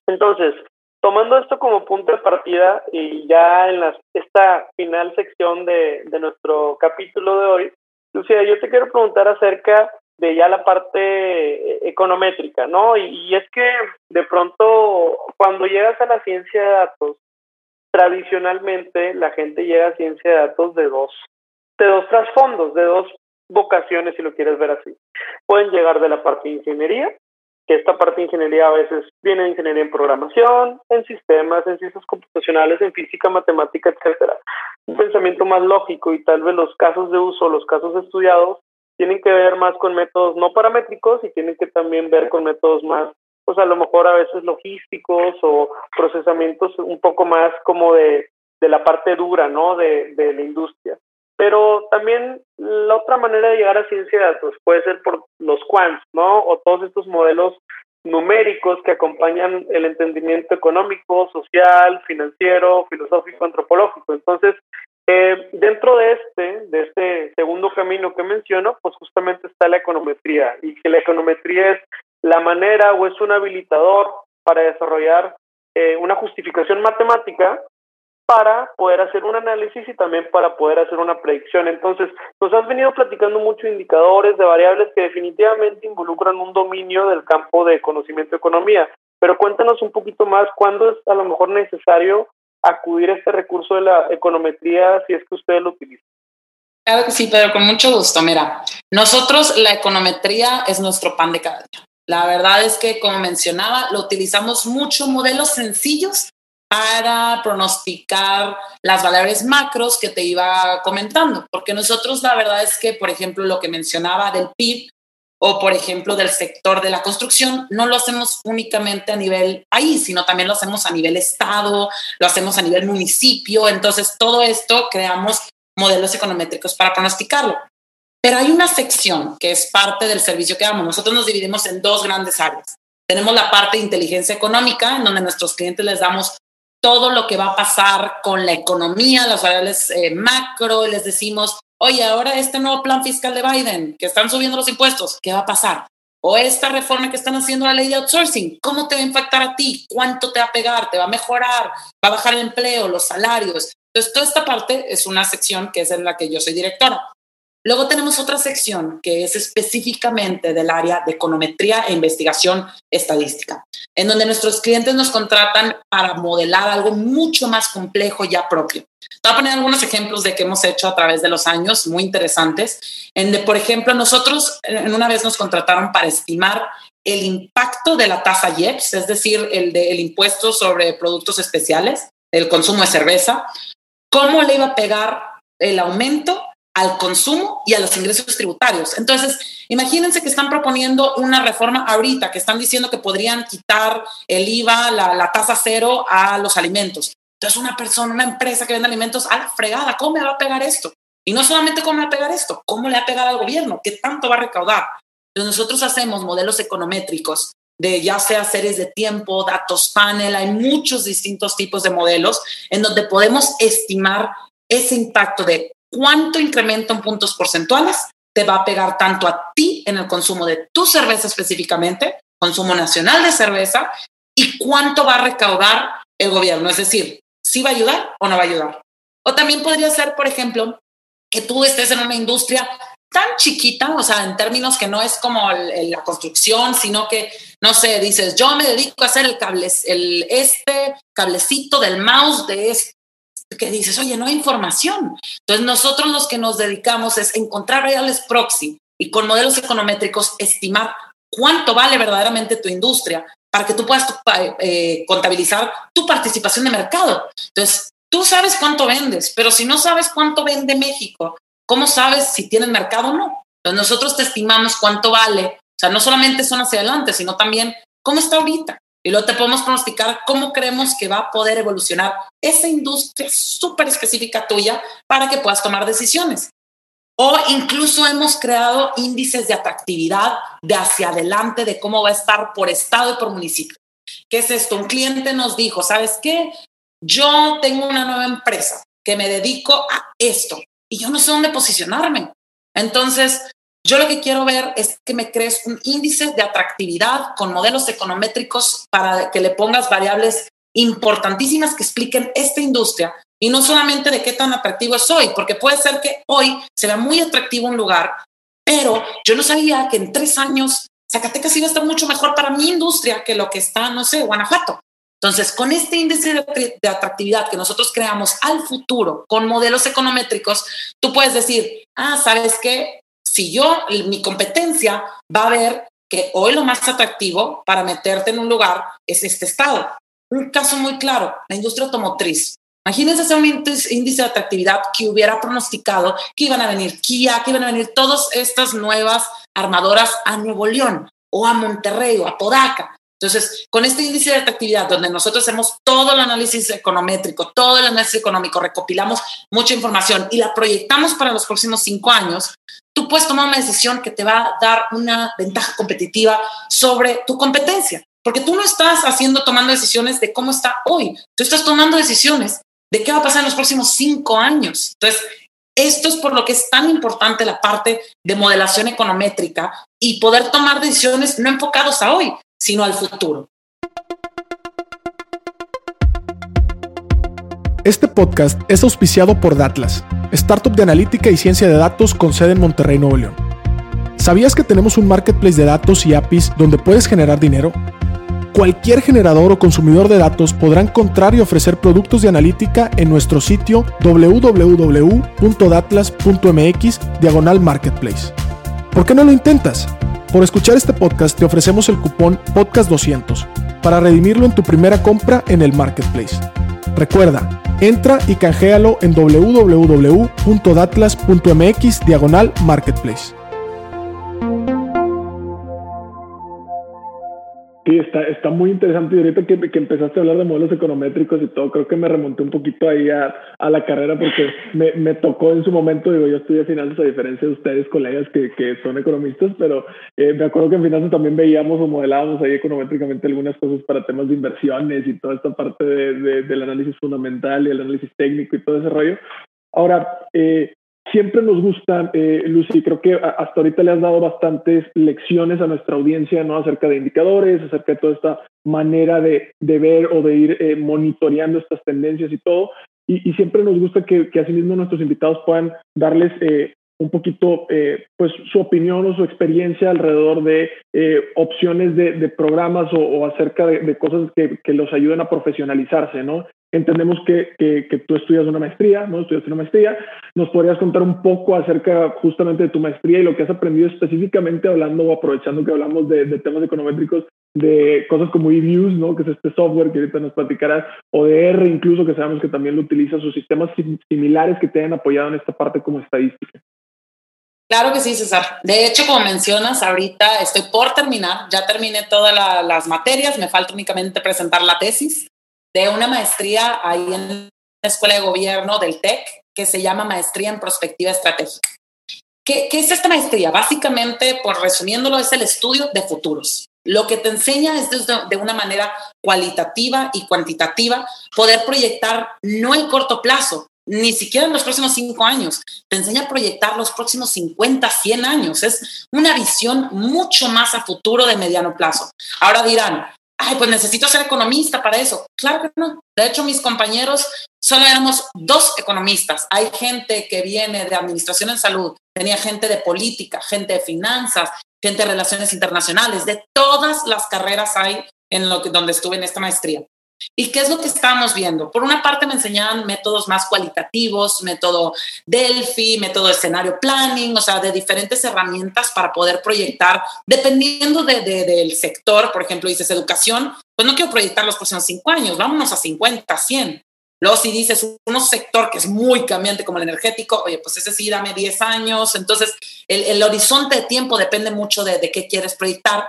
Entonces, tomando esto como punto de partida y ya en la, esta final sección de, de nuestro capítulo de hoy, Lucía, yo te quiero preguntar acerca de ya la parte eh, econométrica, ¿no? Y, es que de pronto cuando llegas a la ciencia de datos, tradicionalmente la gente llega a ciencia de datos de dos, de dos trasfondos, de dos vocaciones, si lo quieres ver así. Pueden llegar de la parte de ingeniería, que esta parte de ingeniería a veces viene de ingeniería en programación, en sistemas, en ciencias computacionales, en física, matemática, etcétera. Un pensamiento más lógico y tal vez los casos de uso, los casos estudiados tienen que ver más con métodos no paramétricos y tienen que también ver con métodos más, pues a lo mejor a veces logísticos o procesamientos un poco más como de, de la parte dura, ¿no? De, de la industria. Pero también la otra manera de llegar a ciencia de datos puede ser por los quants, ¿no? O todos estos modelos numéricos que acompañan el entendimiento económico, social, financiero, filosófico, antropológico. Entonces, eh, dentro de este, de este segundo camino que menciono, pues justamente está la econometría y que la econometría es la manera o es un habilitador para desarrollar eh, una justificación matemática para poder hacer un análisis y también para poder hacer una predicción. Entonces, nos has venido platicando mucho indicadores de variables que definitivamente involucran un dominio del campo de conocimiento de economía, pero cuéntanos un poquito más cuándo es a lo mejor necesario acudir a este recurso de la econometría si es que ustedes lo utilizan. Sí, pero con mucho gusto. Mira, nosotros la econometría es nuestro pan de cada día. La verdad es que, como mencionaba, lo utilizamos mucho, modelos sencillos para pronosticar las variables macros que te iba comentando, porque nosotros la verdad es que, por ejemplo, lo que mencionaba del PIB o, por ejemplo, del sector de la construcción, no lo hacemos únicamente a nivel país, sino también lo hacemos a nivel estado, lo hacemos a nivel municipio, entonces todo esto creamos modelos econométricos para pronosticarlo. Pero hay una sección que es parte del servicio que damos. Nosotros nos dividimos en dos grandes áreas. Tenemos la parte de inteligencia económica, en donde a nuestros clientes les damos todo lo que va a pasar con la economía, las variables eh, macro, les decimos, oye, ahora este nuevo plan fiscal de Biden, que están subiendo los impuestos, ¿qué va a pasar? O esta reforma que están haciendo la ley de outsourcing, ¿cómo te va a impactar a ti? ¿Cuánto te va a pegar? ¿Te va a mejorar? ¿Va a bajar el empleo, los salarios? Entonces, toda esta parte es una sección que es en la que yo soy directora. Luego tenemos otra sección que es específicamente del área de econometría e investigación estadística, en donde nuestros clientes nos contratan para modelar algo mucho más complejo ya propio. Voy a poner algunos ejemplos de que hemos hecho a través de los años, muy interesantes, en de, por ejemplo, nosotros en una vez nos contrataron para estimar el impacto de la tasa IEPS, es decir, el del impuesto sobre productos especiales, el consumo de cerveza, cómo le iba a pegar el aumento al consumo y a los ingresos tributarios. Entonces, imagínense que están proponiendo una reforma ahorita, que están diciendo que podrían quitar el IVA, la, tasa cero a los alimentos. Entonces, una persona, una empresa que vende alimentos, a la fregada, ¿cómo me va a pegar esto? Y no solamente cómo me va a pegar esto, cómo le va a pegar al gobierno, qué tanto va a recaudar. Entonces, nosotros hacemos modelos econométricos de ya sea series de tiempo, datos panel, hay muchos distintos tipos de modelos en donde podemos estimar ese impacto de cuánto incremento en puntos porcentuales te va a pegar tanto a ti en el consumo de tu cerveza específicamente, consumo nacional de cerveza, y cuánto va a recaudar el gobierno. Es decir, si va a ayudar o no va a ayudar. O también podría ser, por ejemplo, que tú estés en una industria tan chiquita, o sea, en términos que no es como la construcción, sino que, no sé, dices, yo me dedico a hacer el cable, el, este cablecito del mouse de este que dices, oye, no hay información. Entonces nosotros los que nos dedicamos es encontrar variables proxy y con modelos econométricos estimar cuánto vale verdaderamente tu industria para que tú puedas eh, contabilizar tu participación de mercado. Entonces, tú sabes cuánto vendes, pero si no sabes cuánto vende México, ¿cómo sabes si tienes mercado o no? Entonces, nosotros te estimamos cuánto vale. O sea, no solamente son hacia adelante, sino también cómo está ahorita. Y luego te podemos pronosticar cómo creemos que va a poder evolucionar esa industria súper específica tuya para que puedas tomar decisiones. O incluso hemos creado índices de atractividad de hacia adelante de cómo va a estar por estado y por municipio. ¿Qué es esto? Un cliente nos dijo, ¿sabes qué? Yo tengo una nueva empresa que me dedico a esto y yo no sé dónde posicionarme. Entonces, yo lo que quiero ver es que me crees un índice de atractividad con modelos econométricos para que le pongas variables importantísimas que expliquen esta industria y no solamente de qué tan atractivo es hoy, porque puede ser que hoy se vea muy atractivo un lugar, pero yo no sabía que en tres años Zacatecas iba a estar mucho mejor para mi industria que lo que está, no sé, Guanajuato. Entonces, con este índice de atractividad que nosotros creamos al futuro con modelos econométricos, tú puedes decir, ah, ¿sabes qué? Si yo, mi competencia va a ver que hoy lo más atractivo para meterte en un lugar es este estado. Un caso muy claro, la industria automotriz. Imagínense hacer un índice de atractividad que hubiera pronosticado que iban a venir Kia, que iban a venir todas estas nuevas armadoras a Nuevo León o a Monterrey o a Podaca. Entonces, con este índice de atractividad, donde nosotros hacemos todo el análisis econométrico, todo el análisis económico, recopilamos mucha información y la proyectamos para los próximos cinco años, tú puedes tomar una decisión que te va a dar una ventaja competitiva sobre tu competencia. Porque tú no estás haciendo, tomando decisiones de cómo está hoy. Tú estás tomando decisiones de qué va a pasar en los próximos cinco años. Entonces, esto es por lo que es tan importante la parte de modelación econométrica y poder tomar decisiones no enfocados a hoy, sino al futuro. Este podcast es auspiciado por Datlas, startup de analítica y ciencia de datos con sede en Monterrey, Nuevo León. ¿Sabías que tenemos un marketplace de datos y APIs donde puedes generar dinero? Cualquier generador o consumidor de datos podrá encontrar y ofrecer productos de analítica en nuestro sitio www.datlas.mx diagonal marketplace. ¿Por qué no lo intentas? Por escuchar este podcast te ofrecemos el cupón podcast200 para redimirlo en tu primera compra en el marketplace. Recuerda, entra y canjealo en www.datlas.mx diagonal marketplace. Sí, está, está muy interesante. Y ahorita que, que, empezaste a hablar de modelos econométricos y todo, creo que me remonté un poquito ahí a, a la carrera porque me, me, tocó en su momento, digo, yo estudié finanzas a diferencia de ustedes, colegas que, que son economistas, pero eh, me acuerdo que en finanzas también veíamos o modelábamos ahí econométricamente algunas cosas para temas de inversiones y toda esta parte de, de, del análisis fundamental y el análisis técnico y todo ese rollo. Ahora, eh, siempre nos gusta, eh, Lucy, creo que hasta ahorita le has dado bastantes lecciones a nuestra audiencia, ¿no? Acerca de indicadores, acerca de toda esta manera de, de ver o de ir eh, monitoreando estas tendencias y todo. Y, siempre nos gusta que, que asimismo nuestros invitados puedan darles eh, un poquito eh, pues su opinión o su experiencia alrededor de eh, opciones de, programas o, o acerca de, cosas que, que, los ayuden a profesionalizarse, ¿no? Entendemos que, que, tú estudias una maestría, ¿no? Estudiaste una maestría. ¿Nos podrías contar un poco acerca justamente de tu maestría y lo que has aprendido específicamente hablando o aprovechando que hablamos de, de temas econométricos, de cosas como eViews, ¿no? Que es este software que ahorita nos platicarás, o de R incluso, que sabemos que también lo utiliza, sus sistemas similares que te hayan apoyado en esta parte como estadística. Claro que sí, César. De hecho, como mencionas, ahorita estoy por terminar, ya terminé todas la, las materias, me falta únicamente presentar la tesis de una maestría ahí en la Escuela de Gobierno del TEC que se llama Maestría en Prospectiva Estratégica. ¿Qué, ¿Qué, es esta maestría? Básicamente, por resumiéndolo, es el estudio de futuros. Lo que te enseña es desde, de una manera cualitativa y cuantitativa poder proyectar no en corto plazo, ni siquiera en los próximos cinco años, te enseña a proyectar los próximos 50, 100 años. Es una visión mucho más a futuro de mediano plazo. Ahora dirán, ay, pues necesito ser economista para eso. Claro que no. De hecho, mis compañeros solo éramos dos economistas. Hay gente que viene de administración en salud, tenía gente de política, gente de finanzas, gente de relaciones internacionales, de todas las carreras hay en lo que, donde estuve en esta maestría. ¿Y qué es lo que estamos viendo? Por una parte me enseñaban métodos más cualitativos, método Delphi, método escenario planning, o sea, de diferentes herramientas para poder proyectar, dependiendo de, de, del sector, por ejemplo, dices educación, pues no quiero proyectar los próximos cinco años, vámonos a 50, 100. Luego si dices un sector que es muy cambiante como el energético, oye, pues ese sí, dame 10 años. Entonces, el, el horizonte de tiempo depende mucho de, de qué quieres proyectar.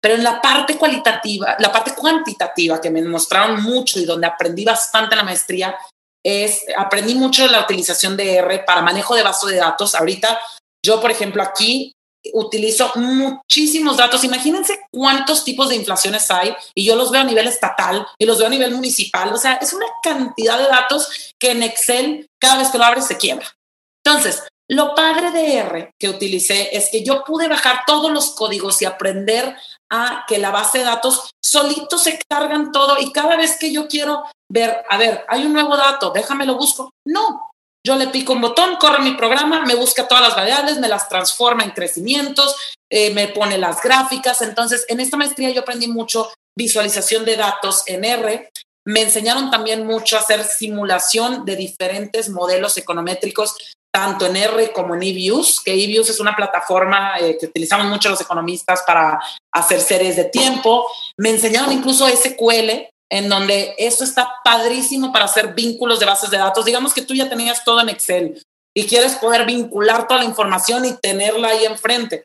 Pero en la parte cualitativa, la parte cuantitativa que me mostraron mucho y donde aprendí bastante en la maestría, es, aprendí mucho de la utilización de R para manejo de base de datos. Ahorita yo, por ejemplo, aquí utilizo muchísimos datos. Imagínense cuántos tipos de inflaciones hay y yo los veo a nivel estatal y los veo a nivel municipal. O sea, es una cantidad de datos que en Excel cada vez que lo abres se quiebra. Entonces, lo padre de R que utilicé es que yo pude bajar todos los códigos y aprender a que la base de datos solito se cargan todo y cada vez que yo quiero ver, a ver, hay un nuevo dato, déjame lo busco. No, yo le pico un botón, corre mi programa, me busca todas las variables, me las transforma en crecimientos, eh, me pone las gráficas. Entonces, en esta maestría yo aprendí mucho visualización de datos en R. Me enseñaron también mucho a hacer simulación de diferentes modelos econométricos tanto en R como en eViews, que eViews es una plataforma eh, que utilizamos mucho los economistas para hacer series de tiempo. Me enseñaron incluso SQL, en donde eso está padrísimo para hacer vínculos de bases de datos. Digamos que tú ya tenías todo en Excel y quieres poder vincular toda la información y tenerla ahí enfrente.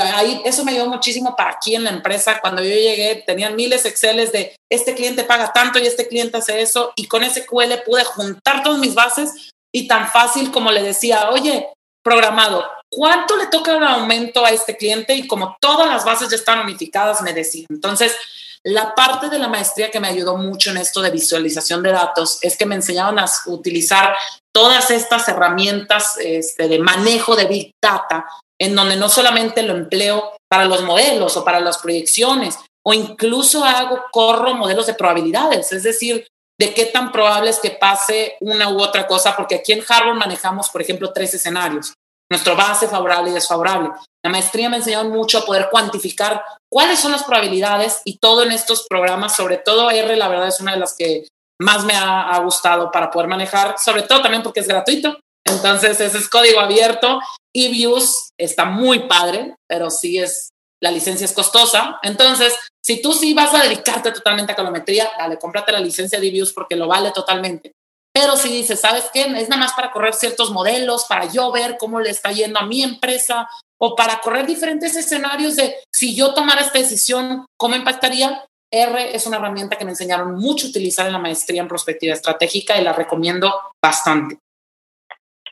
ahí, eso me ayudó muchísimo para aquí en la empresa. Cuando yo llegué, tenían miles Exceles de este cliente paga tanto y este cliente hace eso. Y con ese QL pude juntar todas mis bases y tan fácil como le decía, oye, programado, ¿cuánto le toca el aumento a este cliente? Y como todas las bases ya están unificadas, me decía. Entonces, la parte de la maestría que me ayudó mucho en esto de visualización de datos es que me enseñaron a utilizar todas estas herramientas este, de manejo de Big Data, en donde no solamente lo empleo para los modelos o para las proyecciones, o incluso hago, corro modelos de probabilidades, es decir, de qué tan probable es que pase una u otra cosa, porque aquí en Harvard manejamos, por ejemplo, tres escenarios. Nuestro base favorable y desfavorable. La maestría me enseñó mucho a poder cuantificar cuáles son las probabilidades y todo en estos programas, sobre todo R, la verdad es una de las que más me ha, ha gustado para poder manejar, sobre todo también porque es gratuito. Entonces, ese es código abierto. y Views está muy padre, pero sí es, la licencia es costosa. Entonces, si tú sí vas a dedicarte totalmente a calometría, dale, cómprate la licencia de Views porque lo vale totalmente. Pero si dices, ¿sabes qué? Es nada más para correr ciertos modelos, para yo ver cómo le está yendo a mi empresa o para correr diferentes escenarios de si yo tomara esta decisión, ¿cómo impactaría? R es una herramienta que me enseñaron mucho a utilizar en la maestría en prospectiva estratégica y la recomiendo bastante.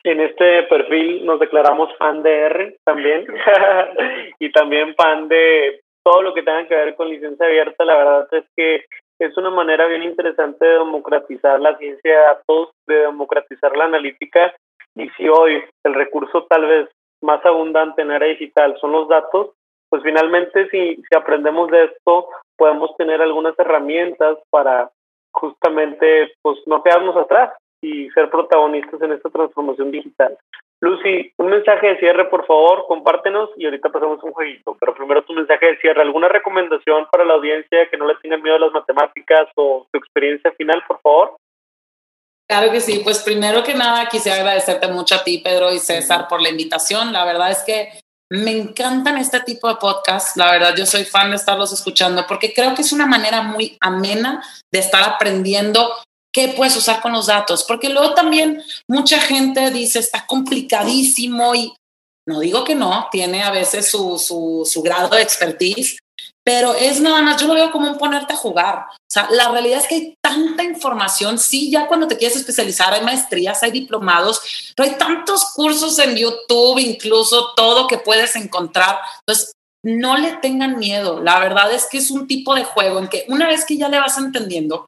En este perfil nos declaramos fan de R también (laughs) y también fan de todo lo que tenga que ver con licencia abierta. La verdad es que es una manera bien interesante de democratizar la ciencia de datos, de democratizar la analítica. Y si hoy el recurso tal vez más abundante en área digital son los datos, pues finalmente si, si aprendemos de esto, podemos tener algunas herramientas para justamente pues no quedarnos atrás y ser protagonistas en esta transformación digital. Lucy, un mensaje de cierre, por favor, compártenos y ahorita pasamos un jueguito. Pero primero tu mensaje de cierre, ¿alguna recomendación para la audiencia que no le tengan miedo a las matemáticas o tu experiencia final, por favor? Claro que sí, pues primero que nada quisiera agradecerte mucho a ti, Pedro y César, por la invitación. La verdad es que me encantan este tipo de podcasts. La verdad, yo soy fan de estarlos escuchando porque creo que es una manera muy amena de estar aprendiendo qué puedes usar con los datos, porque luego también mucha gente dice está complicadísimo y no digo que no, tiene a veces su, su, grado de expertise, pero es nada más, yo lo veo como un ponerte a jugar. O sea, la realidad es que hay tanta información, sí, ya cuando te quieres especializar hay maestrías, hay diplomados, pero hay tantos cursos en YouTube, incluso todo que puedes encontrar. Entonces, no le tengan miedo. La verdad es que es un tipo de juego en que una vez que ya le vas entendiendo,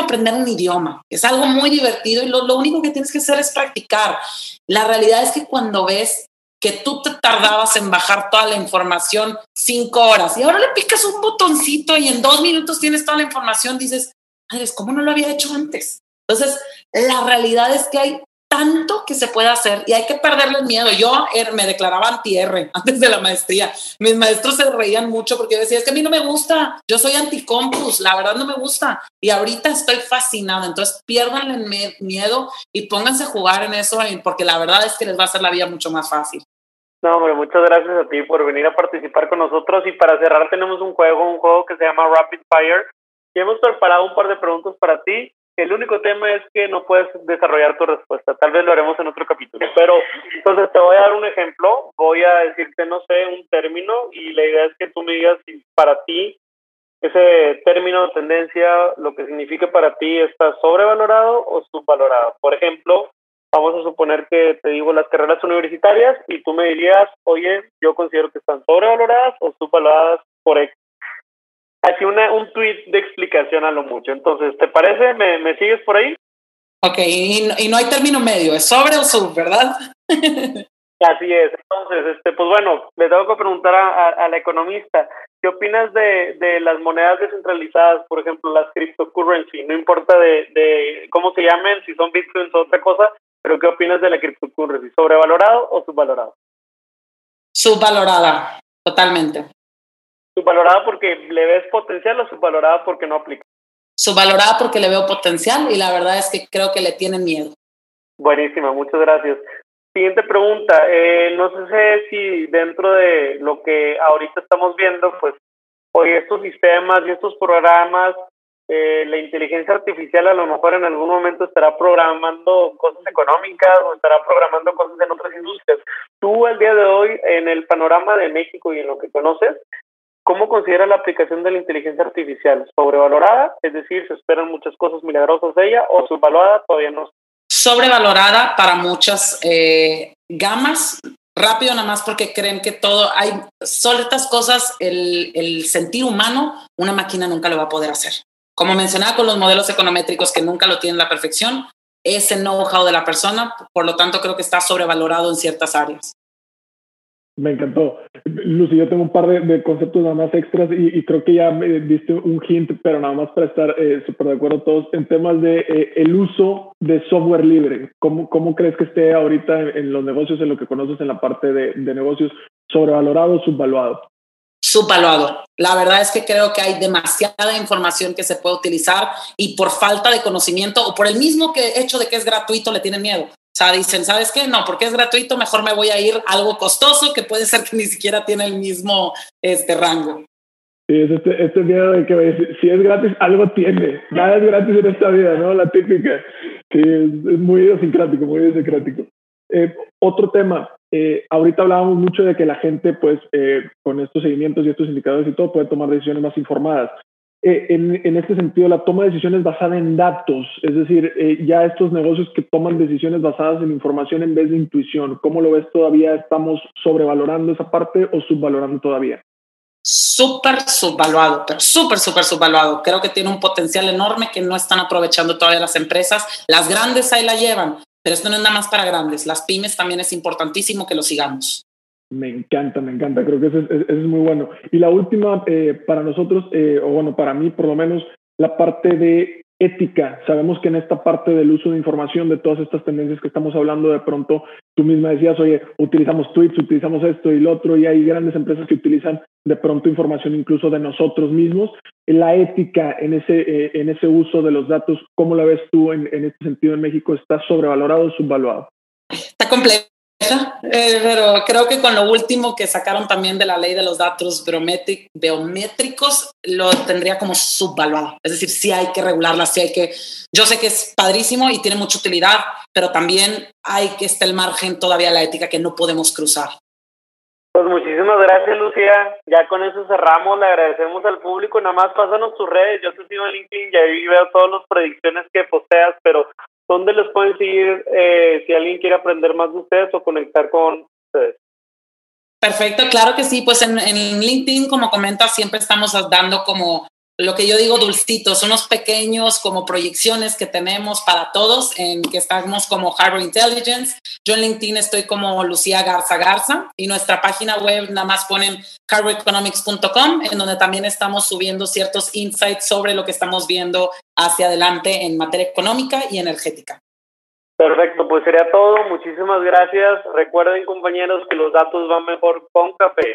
aprender un idioma, es algo muy divertido y lo, lo, único que tienes que hacer es practicar. La realidad es que cuando ves que tú te tardabas en bajar toda la información cinco horas y ahora le picas un botoncito y en dos minutos tienes toda la información, dices, madres, ¿cómo no lo había hecho antes? Entonces, la realidad es que hay tanto que se puede hacer y hay que perderle el miedo. Yo er, me declaraba anti-R (laughs) antes de la maestría. Mis maestros se reían mucho porque yo decía, es que a mí no me gusta, yo soy anti-compus, la verdad no me gusta. Y ahorita estoy fascinada, entonces pierdan el miedo y pónganse a jugar en eso porque la verdad es que les va a hacer la vida mucho más fácil. No, hombre, muchas gracias a ti por venir a participar con nosotros y para cerrar tenemos un juego, un juego que se llama Rapid Fire y hemos preparado un par de preguntas para ti el único tema es que no puedes desarrollar tu respuesta. Tal vez lo haremos en otro capítulo. Pero entonces te voy a dar un ejemplo. Voy a decirte, no sé, un término y la idea es que tú me digas si para ti ese término de tendencia, lo que significa para ti, está sobrevalorado o subvalorado. Por ejemplo, vamos a suponer que te digo las carreras universitarias y tú me dirías, oye, yo considero que están sobrevaloradas o subvaloradas por X así una, un tweet de explicación a lo mucho. Entonces, ¿te parece? ¿Me, me sigues por ahí? Ok, y no, y no hay término medio, es sobre o sub, ¿verdad? (laughs) Así es. Entonces, este, pues bueno, le tengo que preguntar a, a, la economista, ¿qué opinas de, de, las monedas descentralizadas, por ejemplo, las cryptocurrency? No importa de, de cómo se llamen, si son bitcoins o otra cosa, pero ¿qué opinas de la cryptocurrency? ¿Sobrevalorado o subvalorado? Subvalorada, totalmente. ¿Subvalorada porque le ves potencial o subvalorada porque no aplica? Subvalorada porque le veo potencial y la verdad es que creo que le tienen miedo. Buenísima, muchas gracias. Siguiente pregunta. Eh, no sé si dentro de lo que ahorita estamos viendo, pues hoy estos sistemas y estos programas eh, la inteligencia artificial a lo mejor en algún momento estará programando cosas económicas o estará programando cosas en otras industrias. Tú al día de hoy, en el panorama de México y en lo que conoces, ¿cómo consideras la aplicación de la inteligencia artificial? ¿Sobrevalorada? Es decir, ¿se esperan muchas cosas milagrosas de ella o subvalorada? Todavía no. Sobrevalorada para muchas eh, gamas rápido nada más porque creen que todo hay estas cosas el, el sentir humano una máquina nunca lo va a poder hacer como mencionaba con los modelos econométricos que nunca lo tienen la perfección, ese know-how de la persona, por lo tanto creo que está sobrevalorado en ciertas áreas. Me encantó. Lucy, yo tengo un par de, conceptos nada más extras y, creo que ya me diste un hint, pero nada más para estar eh, súper de acuerdo todos en temas de eh, el uso de software libre. ¿Cómo, ¿Cómo crees que esté ahorita en, los negocios, en lo que conoces en la parte de, de negocios, sobrevalorado o subvaluado? subvaluado. La verdad es que creo que hay demasiada información que se puede utilizar y por falta de conocimiento o por el mismo que hecho de que es gratuito le tienen miedo. O sea, dicen, ¿sabes qué? No, porque es gratuito, mejor me voy a ir algo costoso que puede ser que ni siquiera tiene el mismo este rango. Sí, es este, este miedo de que si es gratis, algo tiene. Nada es gratis en esta vida, ¿no? La típica. Sí, es, muy idiosincrático, muy idiosincrático. Eh, otro tema, eh, ahorita hablábamos mucho de que la gente, pues, eh, con estos seguimientos y estos indicadores y todo, puede tomar decisiones más informadas. Eh, en, este sentido, la toma de decisiones basada en datos, es decir, ya estos negocios que toman decisiones basadas en información en vez de intuición, ¿cómo lo ves todavía? ¿Estamos sobrevalorando esa parte o subvalorando todavía? Súper subvaluado, pero súper, súper subvaluado. Creo que tiene un potencial enorme que no están aprovechando todavía las empresas. Las grandes ahí la llevan, pero esto no es nada más para grandes, las pymes también es importantísimo que lo sigamos. Me encanta, me encanta, creo que eso es, muy bueno. Y la última, eh, para nosotros, eh, o bueno, para mí por lo menos, la parte de ética. Sabemos que en esta parte del uso de información, de todas estas tendencias que estamos hablando, de pronto tú misma decías, oye, utilizamos tweets, utilizamos esto y lo otro, y hay grandes empresas que utilizan de pronto información incluso de nosotros mismos. La ética en ese, eh, uso de los datos, ¿cómo la ves tú en, en este sentido en México? ¿Está sobrevalorado o subvaluado? Está complejo eh, pero creo que con lo último que sacaron también de la ley de los datos biométricos, lo tendría como subvaluado. Es decir, sí hay que regularla, sí hay que... Yo sé que es padrísimo y tiene mucha utilidad, pero también hay que estar el margen todavía la ética que no podemos cruzar. Pues muchísimas gracias, Lucía. Ya con eso cerramos. Le agradecemos al público. Nada más pásanos tus redes. Yo te sigo en LinkedIn y ahí veo todas las predicciones que posteas, pero ¿Dónde les pueden seguir eh, si alguien quiere aprender más de ustedes o conectar con ustedes? Perfecto, claro que sí. Pues en, en LinkedIn, como comentas, siempre estamos dando como lo que yo digo dulcitos, unos pequeños como proyecciones que tenemos para todos, en que estamos como Harbor Intelligence. Yo en LinkedIn estoy como Lucía Garza Garza y nuestra página web nada más ponen harboroeconomics.com, en donde también estamos subiendo ciertos insights sobre lo que estamos viendo hacia adelante en materia económica y energética. Perfecto, pues sería todo. Muchísimas gracias. Recuerden compañeros que los datos van mejor con café.